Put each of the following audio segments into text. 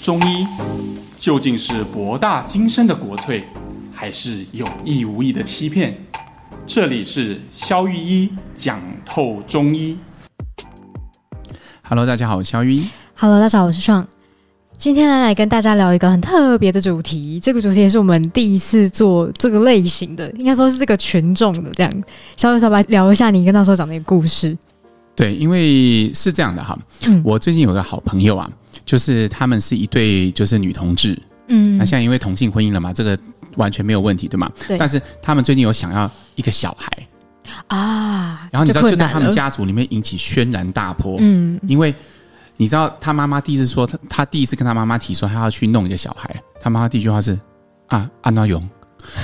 中医究竟是博大精深的国粹，还是有意无意的欺骗？这里是肖玉一讲透中医。Hello，大家好，我是肖玉一。Hello，大家好，我是创。今天来来跟大家聊一个很特别的主题，这个主题也是我们第一次做这个类型的，应该说是这个群众的这样。萧御医，来聊一下你跟那时候讲那个故事。对，因为是这样的哈，嗯，我最近有个好朋友啊，就是他们是一对就是女同志，嗯，那现在因为同性婚姻了嘛，这个完全没有问题，对吗？对。但是他们最近有想要一个小孩。啊，然后你知道就在他们家族里面引起轩然大波，嗯，因为你知道他妈妈第一次说他他第一次跟他妈妈提说他要去弄一个小孩，他妈妈第一句话是啊，安娜勇。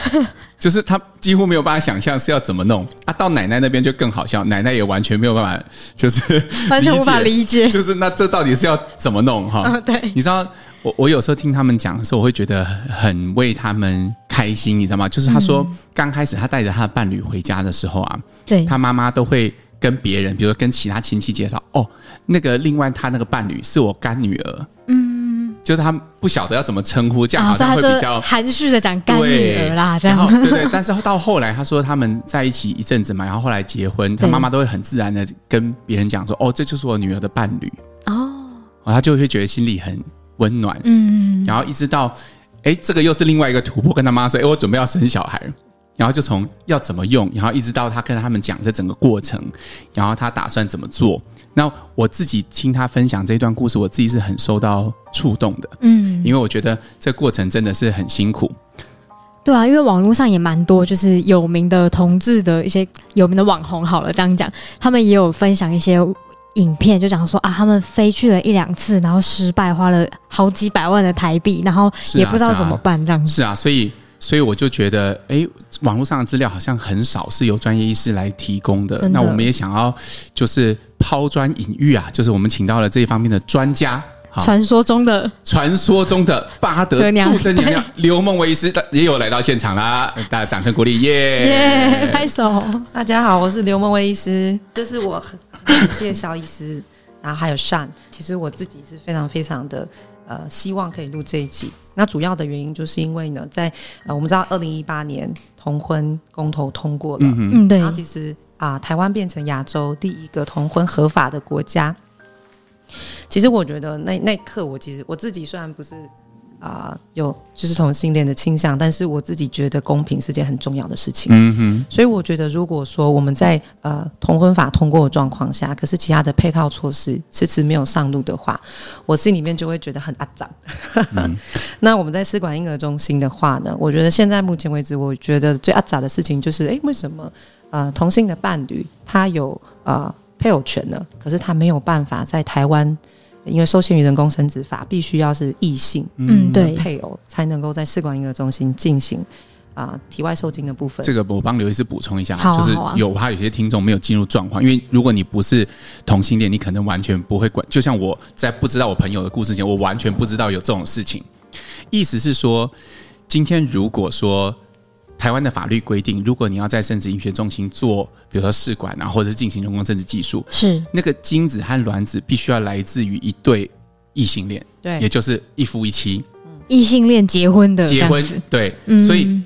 就是他几乎没有办法想象是要怎么弄。啊，到奶奶那边就更好笑，奶奶也完全没有办法，就是完全无法理解，就是那这到底是要怎么弄哈？哦，对，你知道我我有时候听他们讲的时候，我会觉得很为他们开心，你知道吗？就是他说刚开始他带着他的伴侣回家的时候啊，对，他妈妈都会跟别人，比如说跟其他亲戚介绍，哦，那个另外他那个伴侣是我干女儿，嗯。就是他不晓得要怎么称呼，这样好像会比较含蓄的讲干女儿啦，这样对对。但是到后来，他说他们在一起一阵子嘛，然后后来结婚，他妈妈都会很自然的跟别人讲说：“哦，这就是我女儿的伴侣。”哦，他就会觉得心里很温暖。嗯，然后一直到，哎，这个又是另外一个突破，跟他妈说：“哎，我准备要生小孩。”然后就从要怎么用，然后一直到他跟他们讲这整个过程，然后他打算怎么做。那我自己听他分享这段故事，我自己是很受到触动的。嗯，因为我觉得这过程真的是很辛苦。对啊，因为网络上也蛮多，就是有名的同志的一些有名的网红，好了这样讲，他们也有分享一些影片，就讲说啊，他们飞去了一两次，然后失败，花了好几百万的台币，然后也不知道怎么办这样子。是啊，所以。所以我就觉得，哎，网络上的资料好像很少是由专业医师来提供的。那我们也想要，就是抛砖引玉啊，就是我们请到了这一方面的专家，传说中的传说中的巴德祝生娘娘 刘梦薇医师也有来到现场啦，大家掌声鼓励，耶 耶，拍手！大家好，我是刘梦薇医师，就是我很感谢肖医师，然后还有 Sean，其实我自己是非常非常的。呃，希望可以录这一集。那主要的原因就是因为呢，在呃，我们知道二零一八年同婚公投通过了，嗯对。然后其实啊、呃，台湾变成亚洲第一个同婚合法的国家。其实我觉得那那一刻，我其实我自己虽然不是。啊、呃，有就是同性恋的倾向，但是我自己觉得公平是件很重要的事情。嗯哼，所以我觉得，如果说我们在呃同婚法通过的状况下，可是其他的配套措施迟迟没有上路的话，我心里面就会觉得很阿杂。嗯、那我们在试管婴儿中心的话呢，我觉得现在目前为止，我觉得最阿杂的事情就是，诶，为什么呃同性的伴侣他有呃配偶权呢？可是他没有办法在台湾。因为受限于人工生殖法，必须要是异性，嗯，对，配偶才能够在试管婴儿中心进行啊、呃、体外受精的部分。这个我帮刘医师补充一下，啊、就是有怕有些听众没有进入状况，因为如果你不是同性恋，你可能完全不会管。就像我在不知道我朋友的故事前，我完全不知道有这种事情。意思是说，今天如果说。台湾的法律规定，如果你要在生殖医学中心做，比如说试管啊，或者是进行人工生殖技术，是。那个精子和卵子必须要来自于一对异性恋，对，也就是一夫一妻，异性恋结婚的结婚，对，嗯、所以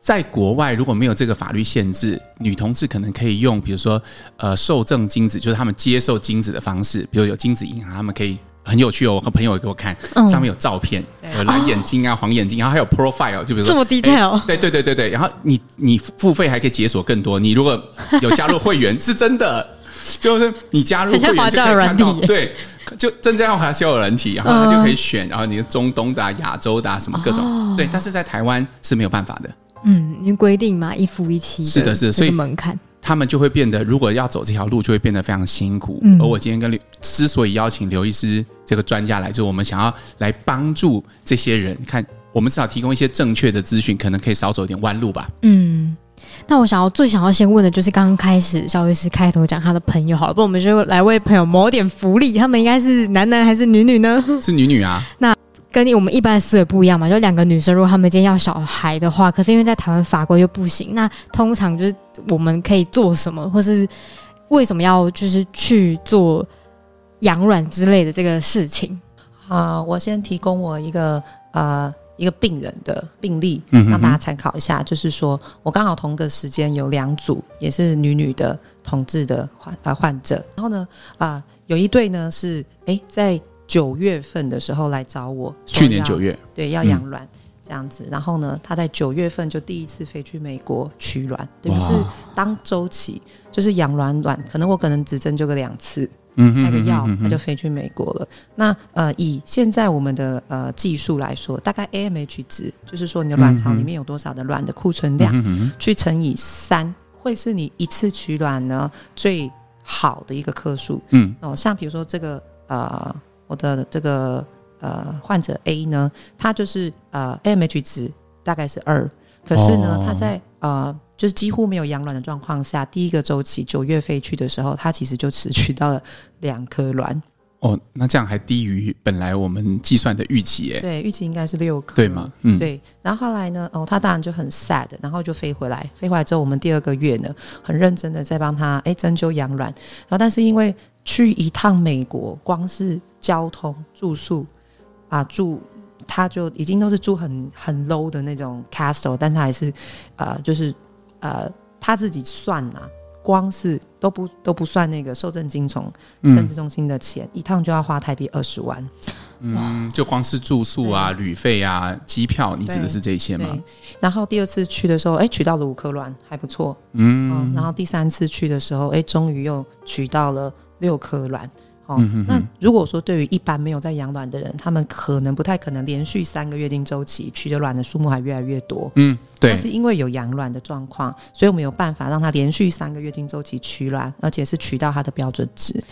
在国外如果没有这个法律限制，女同志可能可以用，比如说呃受赠精子，就是他们接受精子的方式，比如有精子银行，他们可以。很有趣哦，我和朋友也给我看，上面有照片，有蓝眼睛啊、黄眼睛，然后还有 profile，就比如说这么 detail，对对对对对，然后你你付费还可以解锁更多，你如果有加入会员，是真的，就是你加入会员就可以看到，对，就真正要滑交友人体，然后他就可以选，然后你的中东的、亚洲的什么各种，对，但是在台湾是没有办法的，嗯，因为规定嘛，一夫一妻，是的，是的，所以门槛。他们就会变得，如果要走这条路，就会变得非常辛苦。嗯、而我今天跟刘之所以邀请刘医师这个专家来，就是我们想要来帮助这些人，看我们至少提供一些正确的资讯，可能可以少走一点弯路吧。嗯，那我想要最想要先问的就是，刚刚开始肖医师开头讲他的朋友，好了，不，我们就来为朋友谋点福利。他们应该是男男还是女女呢？是女女啊。那。跟你我们一般的思维不一样嘛，就两个女生，如果她们今天要小孩的话，可是因为在台湾法规又不行，那通常就是我们可以做什么，或是为什么要就是去做养卵之类的这个事情？啊、呃，我先提供我一个呃一个病人的病例，嗯让大家参考一下。就是说我刚好同个时间有两组也是女女的同志的患呃患者，然后呢啊、呃、有一对呢是哎在九月份的时候来找我，去年九月对要养卵。嗯这样子，然后呢，他在九月份就第一次飞去美国取卵，等于是当周期就是养卵卵，可能我可能只针灸个两次，嗯，那个药他就飞去美国了。那呃，以现在我们的呃技术来说，大概 AMH 值，就是说你的卵巢里面有多少的卵的库存量，去乘以三，会是你一次取卵呢最好的一个颗数。嗯，哦，像比如说这个呃，我的这个。呃，患者 A 呢，他就是呃，AMH 值大概是二，可是呢，哦、他在呃，就是几乎没有养卵的状况下，第一个周期九月飞去的时候，他其实就只取到了两颗卵。哦，那这样还低于本来我们计算的预期耶？对，预期应该是六颗，对吗？嗯，对。然后后来呢，哦，他当然就很 sad，然后就飞回来。飞回来之后，我们第二个月呢，很认真的在帮他哎针灸养卵。然后，但是因为去一趟美国，光是交通住宿。啊，住他就已经都是住很很 low 的那种 castle，但他还是，呃，就是呃他自己算呐、啊，光是都不都不算那个受赠精虫生殖中心的钱，嗯、一趟就要花台币二十万。嗯，就光是住宿啊、旅费啊、机票，你指的是这些吗？然后第二次去的时候，哎，取到了五颗卵，还不错。嗯，嗯，然后第三次去的时候，哎，终于又取到了六颗卵。哦，那如果说对于一般没有在养卵的人，他们可能不太可能连续三个月经周期取的卵的数目还越来越多。嗯，对。但是因为有养卵的状况，所以我们有办法让他连续三个月经周期取卵，而且是取到他的标准值。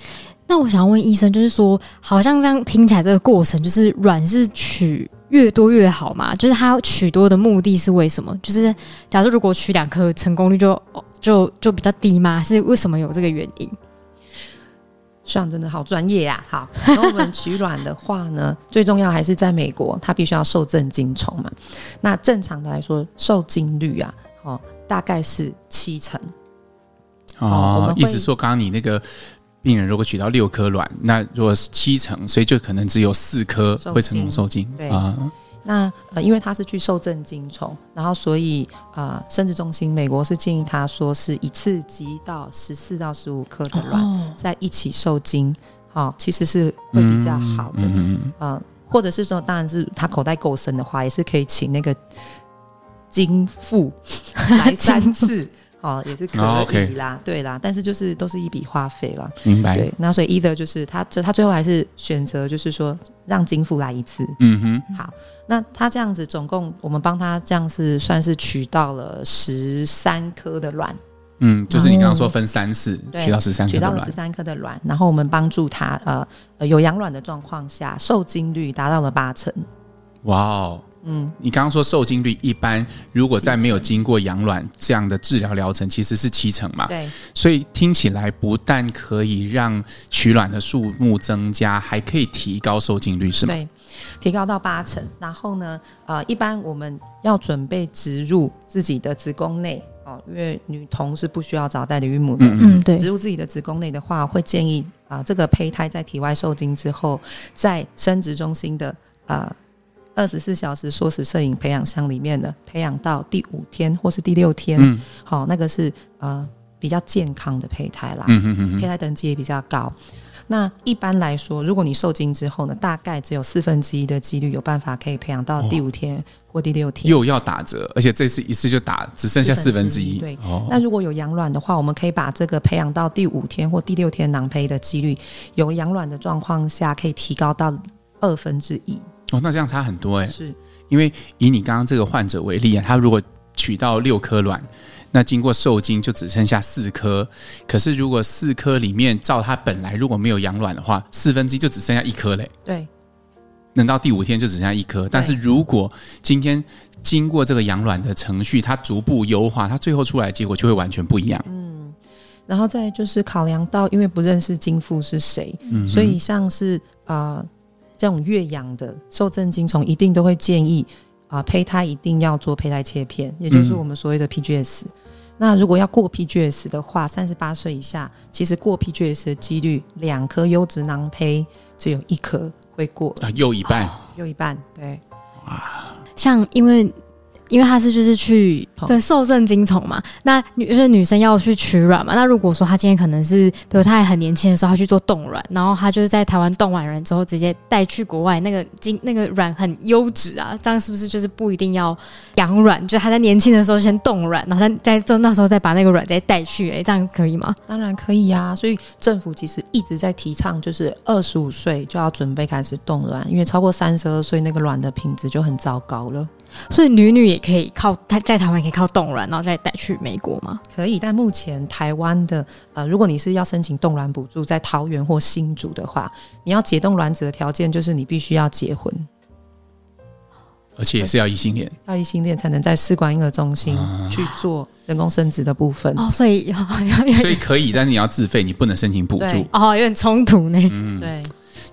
那我想问医生，就是说，好像这样听起来这个过程，就是卵是取越多越好嘛？就是它取多的目的是为什么？就是假如如果取两颗，成功率就就就比较低吗？是为什么有这个原因？上真的好专业呀！好，然后我们取卵的话呢，最重要还是在美国，它必须要受正精虫嘛。那正常的来说，受精率啊，哦，大概是七成。哦，意思说，刚刚你那个病人如果取到六颗卵，那如果是七成，所以就可能只有四颗会成功受精。对啊。那呃，因为他是去受震精虫，然后所以呃，生殖中心美国是建议他说是一次挤到十四到十五颗的卵、哦、在一起受精，好、哦，其实是会比较好的。嗯嗯、呃、或者是说，当然是他口袋够深的话，也是可以请那个精父 来三次。哦，也是可以啦，oh, okay. 对啦，但是就是都是一笔花费了，明白？对，那所以 either 就是他，就他最后还是选择就是说让金富来一次，嗯哼，好，那他这样子总共我们帮他这样是算是取到了十三颗的卵，嗯，就是你刚刚说分三次取到十三颗，取到了十三颗的卵，然后我们帮助他呃呃有养卵的状况下，受精率达到了八成，哇哦。嗯，你刚刚说受精率一般，如果在没有经过养卵这样的治疗疗程，其实是七成嘛。对，所以听起来不但可以让取卵的数目增加，还可以提高受精率，是吗？对，提高到八成。然后呢，呃，一般我们要准备植入自己的子宫内哦，因为女童是不需要找代理孕母的。嗯，对。植入自己的子宫内的话，会建议啊、呃，这个胚胎在体外受精之后，在生殖中心的啊。呃二十四小时缩时摄影培养箱里面的培养到第五天或是第六天，嗯，好，那个是呃比较健康的胚胎啦，嗯嗯嗯，胚胎等级也比较高。那一般来说，如果你受精之后呢，大概只有四分之一的几率有办法可以培养到第五天或第六天，又要打折，而且这次一次就打只剩下四分之一。对，那如果有养卵的话，我们可以把这个培养到第五天或第六天囊胚的几率，有养卵的状况下，可以提高到二分之一。哦，那这样差很多哎，是因为以你刚刚这个患者为例啊，他如果取到六颗卵，那经过受精就只剩下四颗。可是如果四颗里面照他本来如果没有养卵的话，四分之一就只剩下一颗嘞。对，等到第五天就只剩下一颗。但是如果今天经过这个养卵的程序，它逐步优化，它最后出来的结果就会完全不一样。嗯，然后再就是考量到，因为不认识金父是谁，嗯、所以像是啊。呃这种越养的受震精虫，一定都会建议啊，胚胎一定要做胚胎切片，也就是我们所谓的 PGS。嗯、那如果要过 PGS 的话，三十八岁以下，其实过 PGS 的几率，两颗优质囊胚只有一颗会过啊，又一半，又一半，对，啊，像因为。因为他是就是去对受精精虫嘛，那女就是女生要去取卵嘛。那如果说她今天可能是，比如她还很年轻的时候，她去做冻卵，然后她就是在台湾冻完卵之后，直接带去国外，那个精那个卵很优质啊，这样是不是就是不一定要养卵？就是她在年轻的时候先冻卵，然后在在那时候再把那个卵再带去，哎，这样可以吗？当然可以呀、啊。所以政府其实一直在提倡，就是二十五岁就要准备开始冻卵，因为超过三十二岁那个卵的品质就很糟糕了。所以女女也可以靠在在台湾可以靠冻卵，然后再带去美国吗？可以，但目前台湾的呃，如果你是要申请冻卵补助，在桃园或新竹的话，你要解冻卵子的条件就是你必须要结婚，而且也是要异性恋，要异性恋才能在试管婴儿中心去做人工生殖的部分。哦，所以 所以可以，但是你要自费，你不能申请补助。哦，有点冲突呢。嗯，对。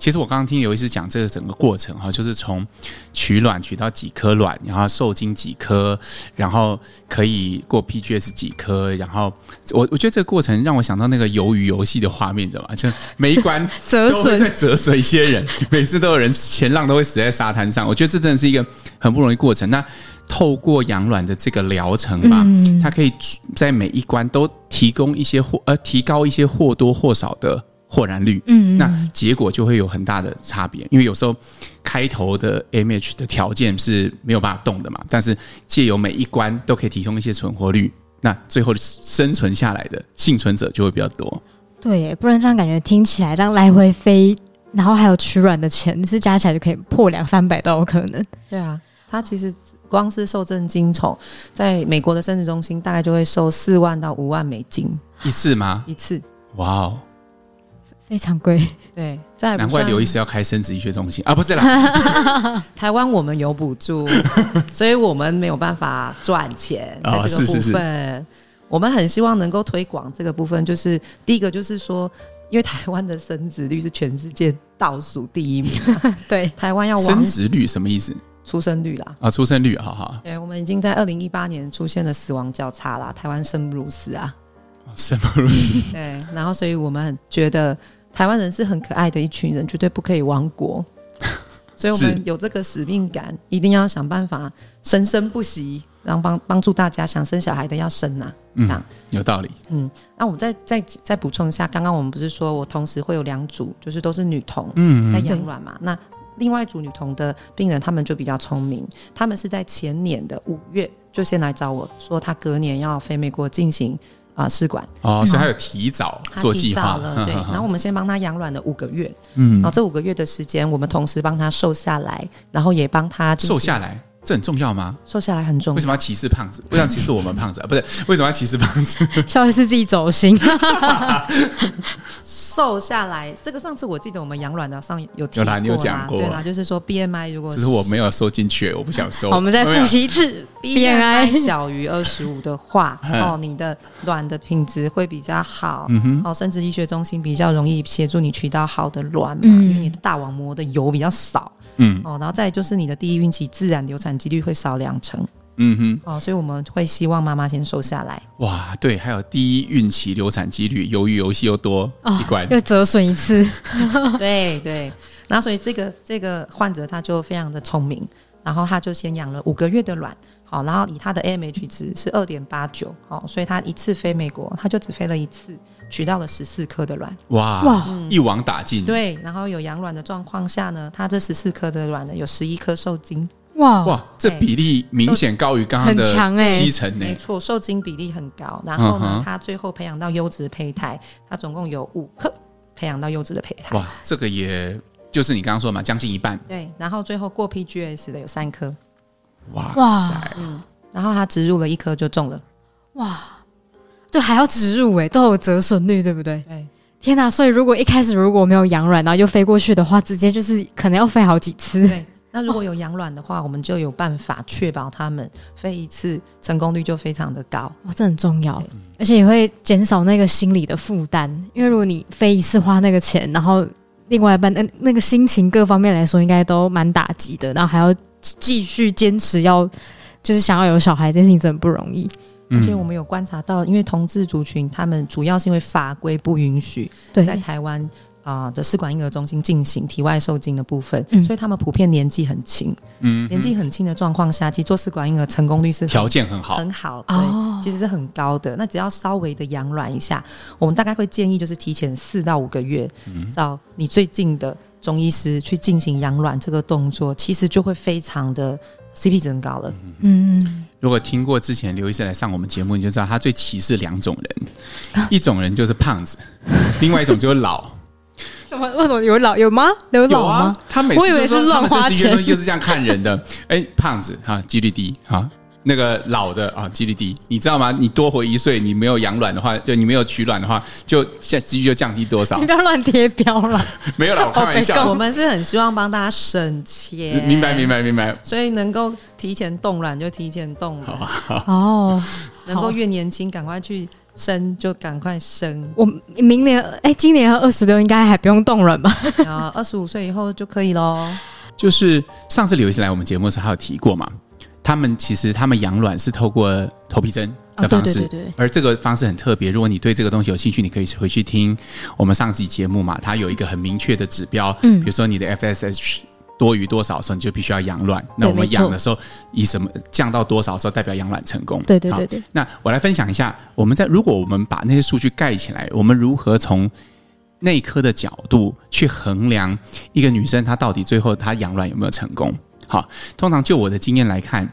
其实我刚刚听刘医师讲这个整个过程哈，就是从取卵取到几颗卵，然后受精几颗，然后可以过 PGS 几颗，然后我我觉得这个过程让我想到那个鱿鱼游戏的画面，知道吗？就每一关 折损，在折损一些人，每次都有人前浪都会死在沙滩上。我觉得这真的是一个很不容易过程。那透过养卵的这个疗程吧，嗯、它可以在每一关都提供一些或呃提高一些或多或少的。或然率，嗯，那结果就会有很大的差别，因为有时候开头的 AMH 的条件是没有办法动的嘛，但是借由每一关都可以提供一些存活率，那最后生存下来的幸存者就会比较多。对，不然这样感觉听起来这样来回飞，然后还有取卵的钱是加起来就可以破两三百都有可能。对啊，他其实光是受精精虫在美国的生殖中心大概就会收四万到五万美金一次吗？一次，哇哦。非常贵，对，难怪刘医师要开生殖医学中心啊，不是啦，台湾我们有补助，所以我们没有办法赚钱在这个部分。哦、是是是，我们很希望能够推广这个部分，就是第一个就是说，因为台湾的生殖率是全世界倒数第一名，对，台湾要生殖率什么意思？出生率啦，啊，出生率，好好。对，我们已经在二零一八年出现了死亡交叉啦，台湾生不如死啊，生不如死。对，然后所以我们觉得。台湾人是很可爱的一群人，绝对不可以亡国，所以我们有这个使命感，一定要想办法生生不息，然后帮帮助大家想生小孩的要生呐、啊。嗯，有道理。嗯，那我们再再再补充一下，刚刚我们不是说我同时会有两组，就是都是女童嗯在养卵嘛？嗯、那另外一组女童的病人，他们就比较聪明，他们是在前年的五月就先来找我说，他隔年要飞美国进行。啊，试管哦，所以他有提早做计划了，对。然后我们先帮他养卵了五个月，嗯，然后这五个月的时间，我们同时帮他瘦下来，然后也帮他瘦下来，这很重要吗？瘦下来很重要。为什么要歧视胖子？不想歧视我们胖子啊？不是，为什么要歧视胖子？稍微是自己走心。瘦下来，这个上次我记得我们养卵的上有提过啦，有讲过，对啦，就是说 BMI 如果只是我没有收进去，我不想收。我们再复习一次，BMI 小于二十五的话，哦，你的卵的品质会比较好，嗯哼，哦，生殖医学中心比较容易协助你取到好的卵嘛，因为你的大网膜的油比较少，嗯，哦，然后再就是你的第一孕期自然流产几率会少两成。嗯哼，哦，所以我们会希望妈妈先瘦下来。哇，对，还有第一孕期流产几率，由于游戏又多一关，哦，又折损一次。对 对，然后所以这个这个患者他就非常的聪明，然后他就先养了五个月的卵，好，然后以他的 AMH 值是二点八九，好，所以他一次飞美国，他就只飞了一次，取到了十四颗的卵。哇哇，嗯，一网打尽。对，然后有养卵的状况下呢，他这十四颗的卵呢，有十一颗受精。哇哇，这比例明显高于刚刚的七成呢。没错，受精比例很高。然后呢，他最后培养到优质胚胎，他总共有五颗培养到优质的胚胎。哇，这个也就是你刚刚说的嘛，将近一半。对，然后最后过 PGS 的有三颗。哇塞，嗯，然后他植入了一颗就中了。哇，对，还要植入哎，都有折损率，对不对？对。天哪，所以如果一开始如果没有养卵，然后又飞过去的话，直接就是可能要飞好几次。对。那如果有养卵的话，我们就有办法确保他们飞一次成功率就非常的高。哇，这很重要，而且也会减少那个心理的负担。因为如果你飞一次花那个钱，然后另外一半那那个心情各方面来说，应该都蛮打击的。然后还要继续坚持要就是想要有小孩，这件事情真的不容易。而且我们有观察到，因为同志族群他们主要是因为法规不允许在台湾。啊的试管婴儿中心进行体外受精的部分，所以他们普遍年纪很轻，嗯，年纪很轻的状况下，其实做试管婴儿成功率是条件很好，很好，对，其实是很高的。那只要稍微的养卵一下，我们大概会建议就是提前四到五个月，找你最近的中医师去进行养卵这个动作，其实就会非常的 CP 值很高了。嗯，如果听过之前刘医生来上我们节目，你就知道他最歧视两种人，一种人就是胖子，另外一种就是老。什么？为什么有老有吗？有老吗？啊、他每次我以为是乱花钱，就是这样看人的。哎、欸，胖子哈，几率低哈。那个老的啊，几率低，你知道吗？你多活一岁，你没有养卵的话，就你没有取卵的话，就现在几率就降低多少？你不要乱贴标了。没有啦，我开玩笑。我们是很希望帮大家省钱。明白，明白，明白。所以能够提前冻卵就提前冻卵。哦，能够越年轻赶快去生就赶快生。我明年哎，今年二十六应该还不用冻卵吧？啊，二十五岁以后就可以喽。就是上次刘医师来我们节目的时候，还有提过嘛。他们其实他们养卵是透过头皮针的方式，而这个方式很特别。如果你对这个东西有兴趣，你可以回去听我们上集节目嘛。它有一个很明确的指标，嗯，比如说你的 FSH 多于多少的时候，你就必须要养卵。那我们养的时候以什么降到多少的时候，代表养卵成功？对对对对。那我来分享一下，我们在如果我们把那些数据盖起来，我们如何从内科的角度去衡量一个女生她到底最后她养卵有没有成功？好，通常就我的经验来看，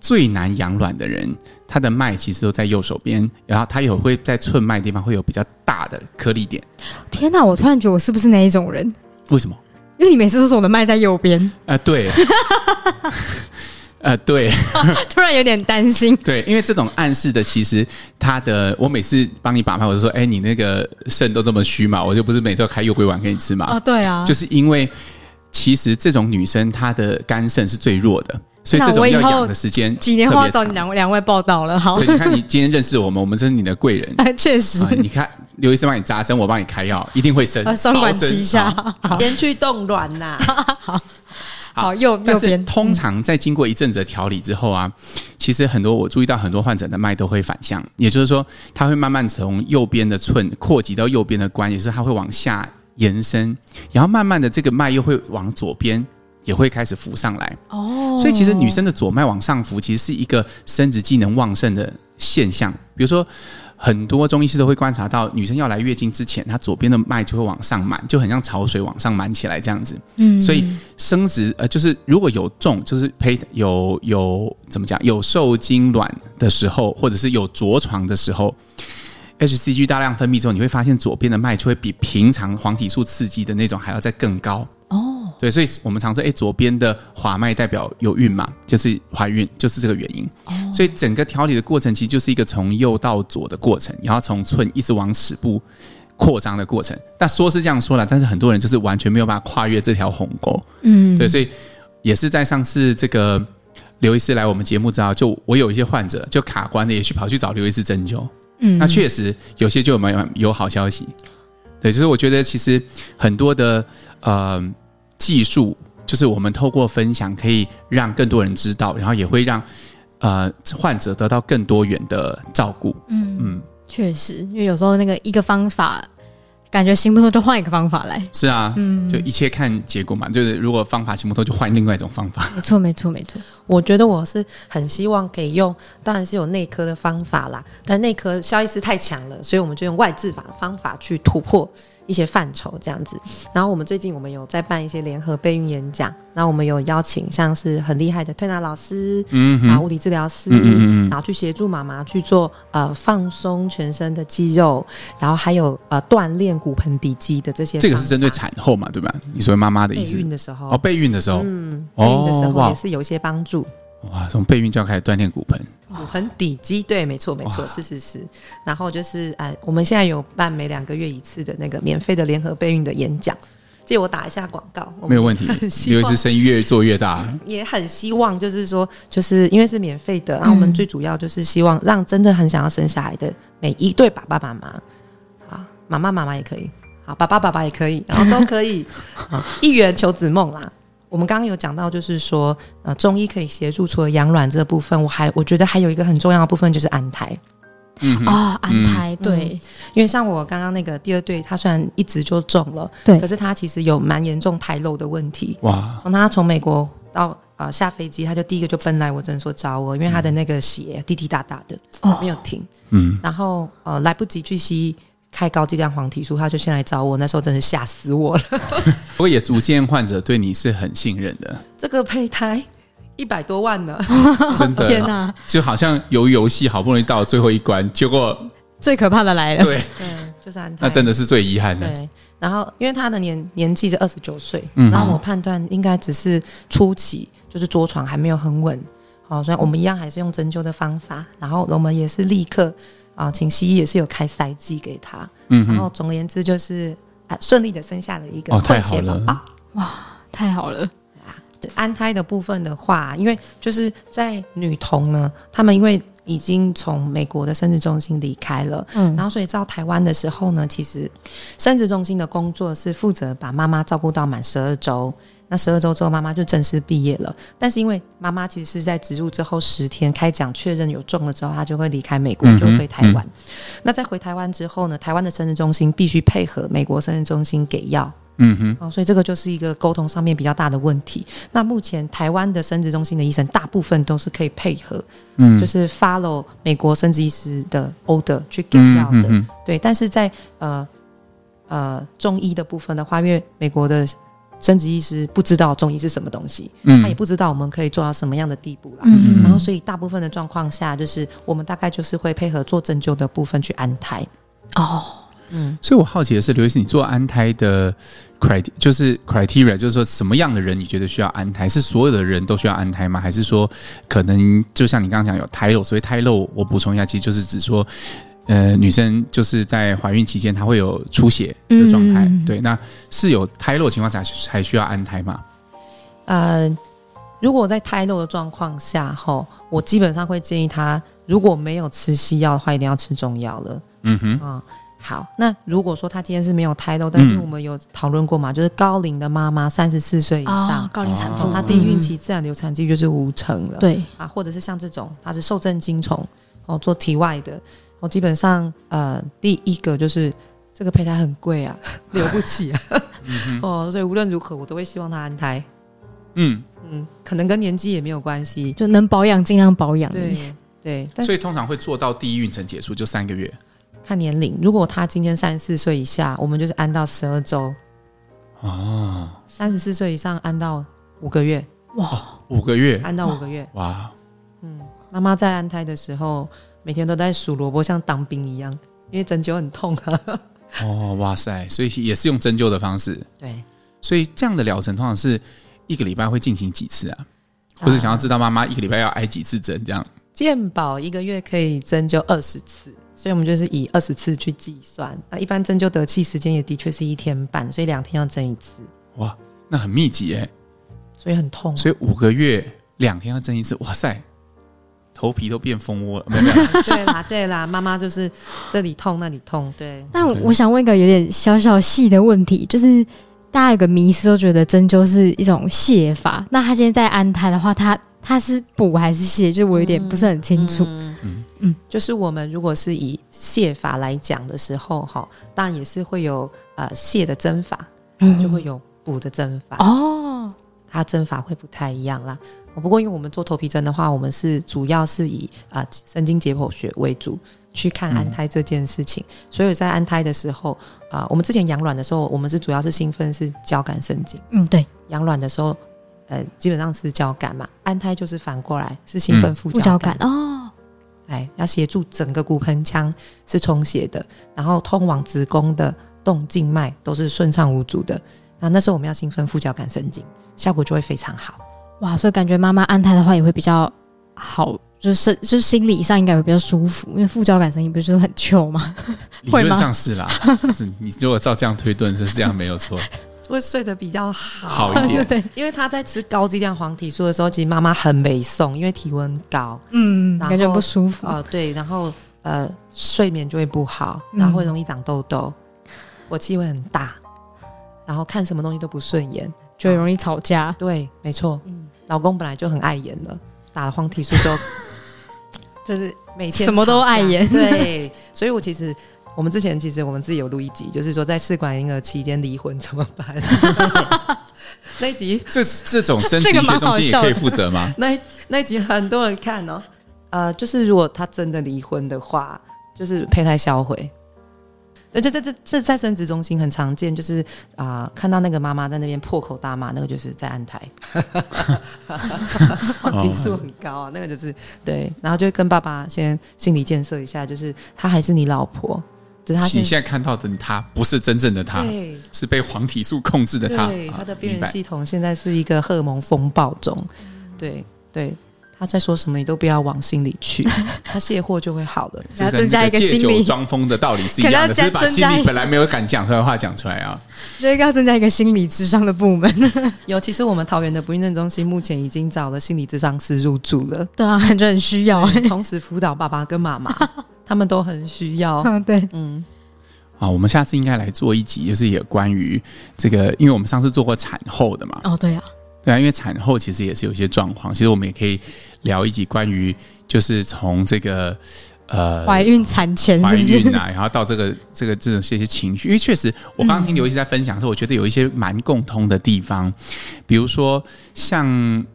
最难养卵的人，他的脉其实都在右手边，然后他有会在寸脉地方会有比较大的颗粒点。天哪，我突然觉得我是不是那一种人？为什么？因为你每次都说我的麦在右边。啊、呃，对。呃，对。突然有点担心。对，因为这种暗示的，其实他的，我每次帮你把脉，我就说，哎，你那个肾都这么虚嘛，我就不是每次都开右归丸给你吃嘛。哦，对啊，就是因为。其实这种女生她的肝肾是最弱的，所以这种要养的时间几年后要找你两位两位报道了。好，对，你看你今天认识我们，我们是你的贵人。确实，你看刘医生帮你扎针，我帮你开药，一定会生，双管齐下，先去冻卵呐。好好，右右边。通常在经过一阵子的调理之后啊，其实很多我注意到很多患者的脉都会反向，也就是说，他会慢慢从右边的寸扩及到右边的关，也是他会往下。延伸，然后慢慢的这个脉又会往左边，也会开始浮上来。哦，所以其实女生的左脉往上浮，其实是一个生殖机能旺盛的现象。比如说，很多中医师都会观察到，女生要来月经之前，她左边的脉就会往上满，就很像潮水往上满起来这样子。嗯，所以生殖呃，就是如果有重，就是胚有有怎么讲，有受精卵的时候，或者是有着床的时候。HCG 大量分泌之后，你会发现左边的脉就会比平常黄体素刺激的那种还要再更高哦。对，所以我们常说，哎，左边的滑脉代表有孕嘛，就是怀孕，就是这个原因。哦。所以整个调理的过程其实就是一个从右到左的过程，然后从寸一直往尺部扩张的过程。那说是这样说了，但是很多人就是完全没有办法跨越这条鸿沟。嗯。对，所以也是在上次这个刘医师来我们节目之后，就我有一些患者就卡关的，也去跑去找刘医师针灸。嗯，那确实有些就有蛮有好消息，对，就是我觉得其实很多的呃技术，就是我们透过分享可以让更多人知道，然后也会让呃患者得到更多元的照顾。嗯嗯，确实，因为有时候那个一个方法。感觉行不通就换一个方法来，是啊，嗯，就一切看结果嘛。就是如果方法行不通，就换另外一种方法。没错，没错，没错。我觉得我是很希望可以用，当然是有内科的方法啦，但内科消医师太强了，所以我们就用外治法的方法去突破。一些范畴这样子，然后我们最近我们有在办一些联合备孕演讲，然后我们有邀请像是很厉害的推拿老师，嗯，啊，物理治疗师，嗯嗯，然后去协助妈妈去做呃放松全身的肌肉，然后还有呃锻炼骨盆底肌的这些。这个是针对产后嘛，对吧？你说妈妈的意思？备孕的时候哦，备孕的时候，嗯，备孕的时候也是有一些帮助。哇，从备孕就要开始锻炼骨盆。骨盆底肌，对，没错，没错，是是是。然后就是，哎，我们现在有办每两个月一次的那个免费的联合备孕的演讲，借我打一下广告，没有问题。因为是生意越做越大，也很希望就是说，就是因为是免费的，然后我们最主要就是希望让真的很想要生小孩的每一对爸爸妈妈，啊，妈妈妈妈也可以，好，爸爸爸爸也可以，然后都可以，啊，一圆求子梦啦。我们刚刚有讲到，就是说，呃，中医可以协助除了养卵这个部分，我还我觉得还有一个很重要的部分就是安胎。嗯啊，安胎对，因为像我刚刚那个第二对，他虽然一直就中了，对，可是他其实有蛮严重胎漏的问题。哇！从他从美国到啊下飞机，他就第一个就奔来我诊所找我，因为他的那个血滴滴答答的，没有停。嗯，然后呃来不及去吸开高剂量黄体素，他就先来找我，那时候真是吓死我了。不过也逐渐患者对你是很信任的。这个胚胎。一百多万呢，真的天哪！就好像游游戏好不容易到了最后一关，结果最可怕的来了。对对，就是安胎，那真的是最遗憾的。对，然后因为他的年年纪是二十九岁，然后我判断应该只是初期，就是着床还没有很稳。好，所以我们一样还是用针灸的方法，然后我们也是立刻啊，请西医也是有开塞剂给他。嗯，然后总而言之就是啊，顺利的生下了一个混血宝宝。哇，太好了啊。安胎的部分的话，因为就是在女童呢，他们因为已经从美国的生殖中心离开了，嗯，然后所以到台湾的时候呢，其实生殖中心的工作是负责把妈妈照顾到满十二周，那十二周之后妈妈就正式毕业了。但是因为妈妈其实是在植入之后十天开奖确认有中了之后，她就会离开美国，就回台湾。嗯嗯、那在回台湾之后呢，台湾的生殖中心必须配合美国生殖中心给药。嗯哼，哦，所以这个就是一个沟通上面比较大的问题。那目前台湾的生殖中心的医生大部分都是可以配合，嗯，就是 follow 美国生殖医师的 order 去给药的，嗯嗯、对。但是在呃呃中医的部分的话，因为美国的生殖医师不知道中医是什么东西，嗯，他也不知道我们可以做到什么样的地步啦，嗯，然后所以大部分的状况下，就是我们大概就是会配合做针灸的部分去安胎，哦。嗯，所以我好奇的是，刘医师，你做安胎的 criteria 就是 criteria，就是说什么样的人你觉得需要安胎？是所有的人都需要安胎吗？还是说可能就像你刚刚讲有胎漏？所以胎漏，我补充一下，其实就是指说，呃，女生就是在怀孕期间她会有出血的状态。嗯、对，那是有胎漏情况下才需要安胎吗？呃，如果在胎漏的状况下，哈，我基本上会建议她，如果没有吃西药的话，一定要吃中药了。嗯哼，啊、嗯。好，那如果说她今天是没有胎漏，但是我们有讨论过嘛，嗯、就是高龄的妈妈，三十四岁以上，哦、高龄产妇，她第一孕期自然流产几率就是五成了。对啊，或者是像这种，她是受精精虫哦，做体外的，哦，基本上呃，第一个就是这个胚胎很贵啊，留不起啊，嗯、哦，所以无论如何，我都会希望她安胎。嗯嗯，可能跟年纪也没有关系，就能保养尽量保养。对对，所以通常会做到第一孕程结束就三个月。看年龄，如果他今天三十四岁以下，我们就是安到十二周。哦，三十四岁以上安到五个月。哇，五个月，安到五个月。哇，嗯，妈妈在安胎的时候，每天都在数萝卜，像当兵一样，因为针灸很痛啊。哦，哇塞，所以也是用针灸的方式。对，所以这样的疗程通常是一个礼拜会进行几次啊？或者想要知道妈妈一个礼拜要挨几次针？这样，健保一个月可以针灸二十次。所以我们就是以二十次去计算，那一般针灸得气时间也的确是一天半，所以两天要针一次。哇，那很密集哎，所以很痛。所以五个月两天要针一次，哇塞，头皮都变蜂窝了。没有。对啦对啦，妈妈就是这里痛那里痛。对。那我想问一个有点小小细的问题，就是大家有个迷思都觉得针灸是一种泻法，那他今天在安胎的话，他他是补还是泻？就我有点不是很清楚。嗯。嗯嗯，就是我们如果是以泻法来讲的时候，哈，当然也是会有呃泻的针法，就会有补的针法哦，它针法会不太一样啦。不过因为我们做头皮针的话，我们是主要是以啊、呃、神经解剖学为主去看安胎这件事情，嗯、所以在安胎的时候啊、呃，我们之前养卵的时候，我们是主要是兴奋是交感神经，嗯，对，养卵的时候呃基本上是交感嘛，安胎就是反过来是兴奋副交感、嗯、哦。哎，要协助整个骨盆腔是充血的，然后通往子宫的动静脉都是顺畅无阻的。那那时候我们要兴奋副交感神经，效果就会非常好。哇，所以感觉妈妈安胎的话也会比较好，就是就是心理上应该会比较舒服，因为副交感神经不是很糗吗？理论上是啦，是你如果照这样推断是这样没有错。会睡得比较好，好一点。对，因为他在吃高剂量黄体素的时候，其实妈妈很没送，因为体温高，嗯，感觉不舒服。哦，对，然后呃，睡眠就会不好，然后会容易长痘痘，火气会很大，然后看什么东西都不顺眼，就会容易吵架。对，没错。嗯，老公本来就很碍眼了，打了黄体素之后，就是每天什么都碍眼。对，所以我其实我们之前其实我们自己有录一集，就是说在试管婴儿期间离婚怎么办？那一集这这种生殖医学中心也可以负责吗？那那一集很多人看哦。呃，就是如果他真的离婚的话，就是胚胎销毁。对，这这这这在生殖中心很常见，就是啊、呃，看到那个妈妈在那边破口大骂，那个就是在安胎，黄体素很高啊，那个就是对，然后就跟爸爸先心理建设一下，就是她还是你老婆，只是他你现在看到的他不是真正的他，是被黄体素控制的他，对，他的边缘系统现在是一个荷尔蒙风暴中，对对。他在说什么，你都不要往心里去，他卸货就会好了。要增加一个心理，借酒装疯的道理是一样的，是把心里本来没有敢讲出来的话讲出来啊。所以要增加一个心理智商的部门。尤，其是我们桃园的不孕症中心目前已经找了心理智商师入住了。对啊，感觉很需要，同时辅导爸爸跟妈妈，他们都很需要。对，嗯。啊，我们下次应该来做一集，就是也关于这个，因为我们上次做过产后的嘛。哦，对啊。对啊，因为产后其实也是有一些状况，其实我们也可以聊一集关于就是从这个呃怀孕产前怀孕啊，然后到这个这个这种这些情绪，因为确实我刚刚听刘医师在分享的时候，嗯、我觉得有一些蛮共通的地方，比如说像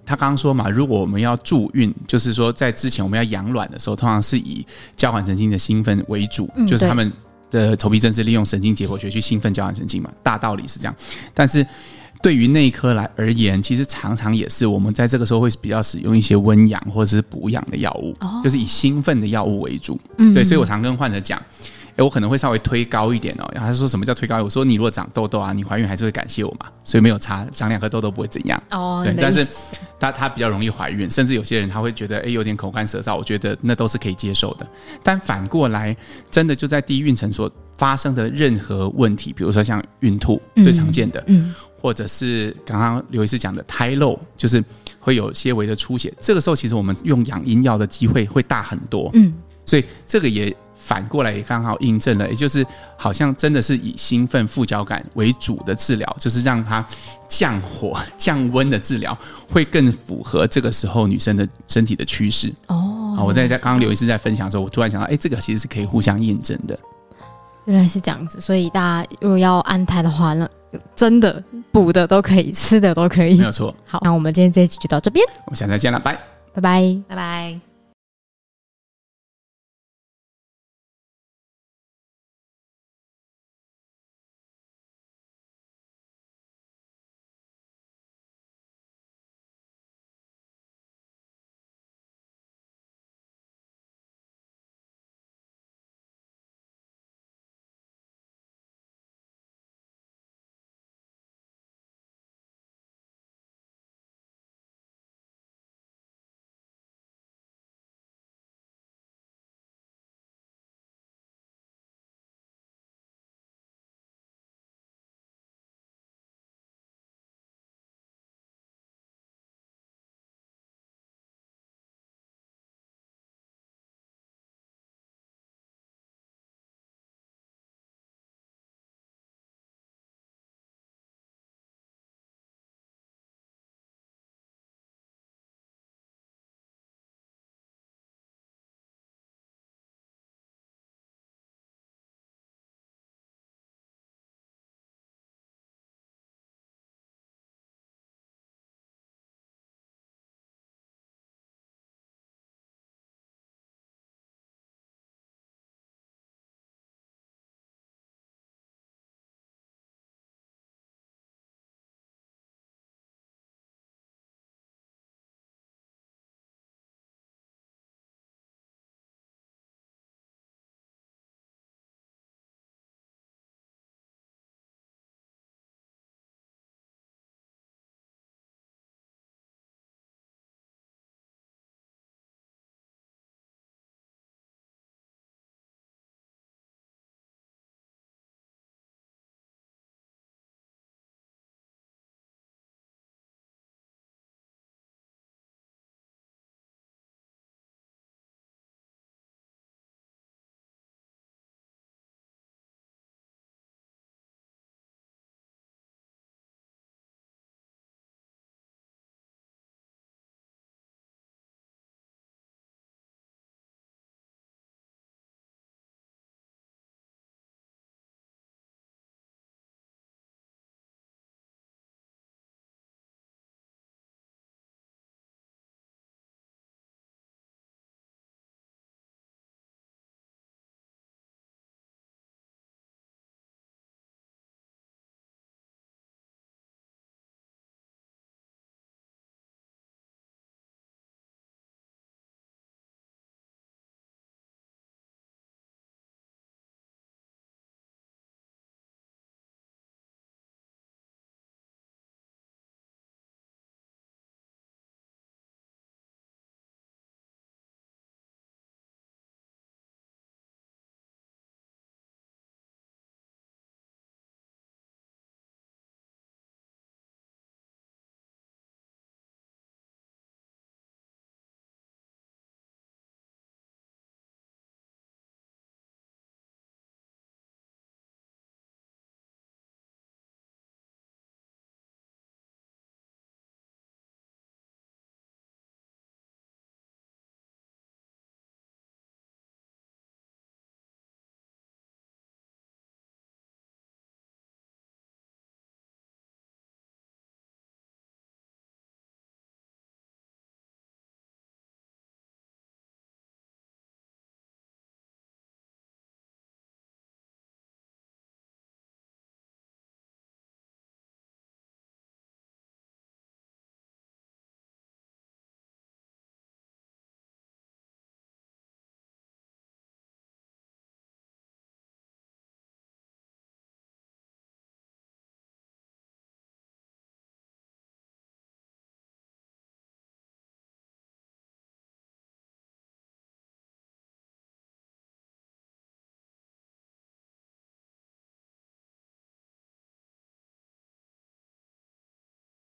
他刚刚说嘛，如果我们要助孕，就是说在之前我们要养卵的时候，通常是以交感神经的兴奋为主，嗯、就是他们的头皮症是利用神经解剖学去兴奋交感神经嘛，大道理是这样，但是。对于内科来而言，其实常常也是我们在这个时候会比较使用一些温养或者是补养的药物，哦、就是以兴奋的药物为主。嗯、对，所以我常跟患者讲，哎，我可能会稍微推高一点哦。然后他说什么叫推高？我说你如果长痘痘啊，你怀孕还是会感谢我嘛，所以没有差，长两颗痘痘不会怎样。哦，对，但是他他比较容易怀孕，甚至有些人他会觉得哎有点口干舌燥，我觉得那都是可以接受的。但反过来，真的就在低孕程所发生的任何问题，比如说像孕吐最常见的，嗯。嗯或者是刚刚刘医师讲的胎漏，就是会有些微的出血，这个时候其实我们用养阴药的机会会大很多。嗯，所以这个也反过来也刚好印证了，也就是好像真的是以兴奋副交感为主的治疗，就是让它降火降温的治疗，会更符合这个时候女生的身体的趋势。哦，我在在刚刚刘医师在分享的时候，我突然想到，哎，这个其实是可以互相印证的。原来是这样子，所以大家如果要安胎的话呢，真的补的都可以，吃的都可以，没有错。好，那我们今天这一集就到这边，我们下次再见了，拜拜拜拜拜。